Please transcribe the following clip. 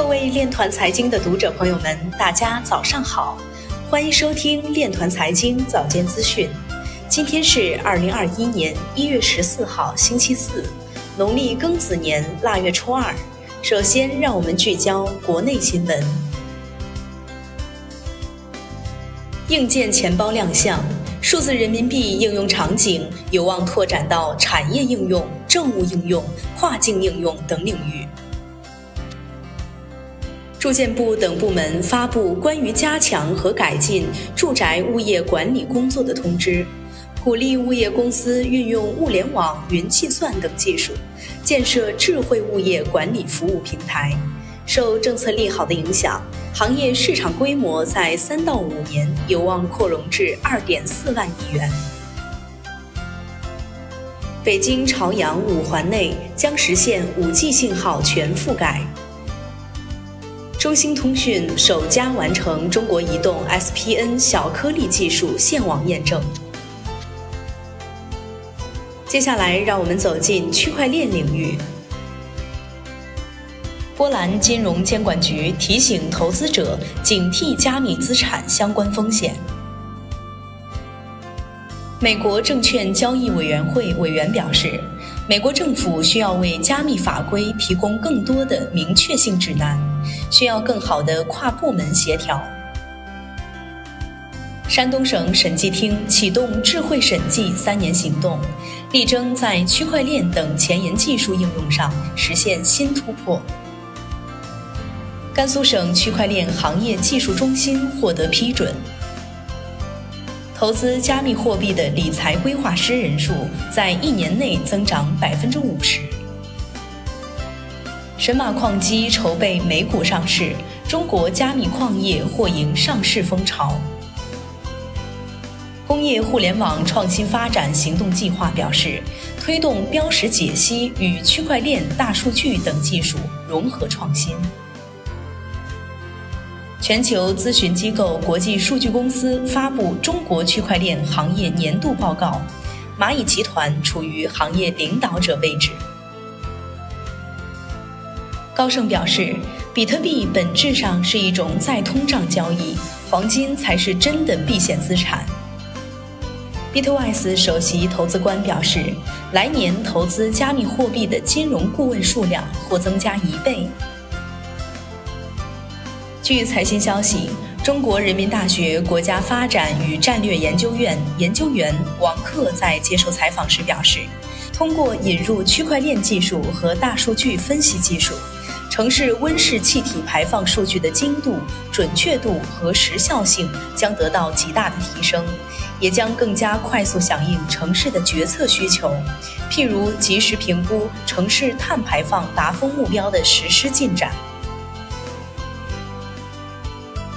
各位链团财经的读者朋友们，大家早上好，欢迎收听链团财经早间资讯。今天是二零二一年一月十四号，星期四，农历庚子年腊月初二。首先，让我们聚焦国内新闻。硬件钱包亮相，数字人民币应用场景有望拓展到产业应用、政务应用、跨境应用等领域。住建部等部门发布关于加强和改进住宅物业管理工作的通知，鼓励物业公司运用物联网、云计算等技术，建设智慧物业管理服务平台。受政策利好的影响，行业市场规模在三到五年有望扩容至二点四万亿元。北京朝阳五环内将实现五 G 信号全覆盖。中兴通讯首家完成中国移动 SPN 小颗粒技术线网验证。接下来，让我们走进区块链领域。波兰金融监管局提醒投资者警惕加密资产相关风险。美国证券交易委员会委员表示，美国政府需要为加密法规提供更多的明确性指南。需要更好的跨部门协调。山东省审计厅启动智慧审计三年行动，力争在区块链等前沿技术应用上实现新突破。甘肃省区块链行业技术中心获得批准，投资加密货币的理财规划师人数在一年内增长百分之五十。神马矿机筹备美股上市，中国加密矿业或迎上市风潮。工业互联网创新发展行动计划表示，推动标识解析与区块链、大数据等技术融合创新。全球咨询机构国际数据公司发布中国区块链行业年度报告，蚂蚁集团处于行业领导者位置。高盛表示，比特币本质上是一种再通胀交易，黄金才是真的避险资产。Bitwise 首席投资官表示，来年投资加密货币的金融顾问数量或增加一倍。据财新消息，中国人民大学国家发展与战略研究院研究员王克在接受采访时表示，通过引入区块链技术和大数据分析技术。城市温室气体排放数据的精度、准确度和时效性将得到极大的提升，也将更加快速响应城市的决策需求，譬如及时评估城市碳排放达峰目标的实施进展。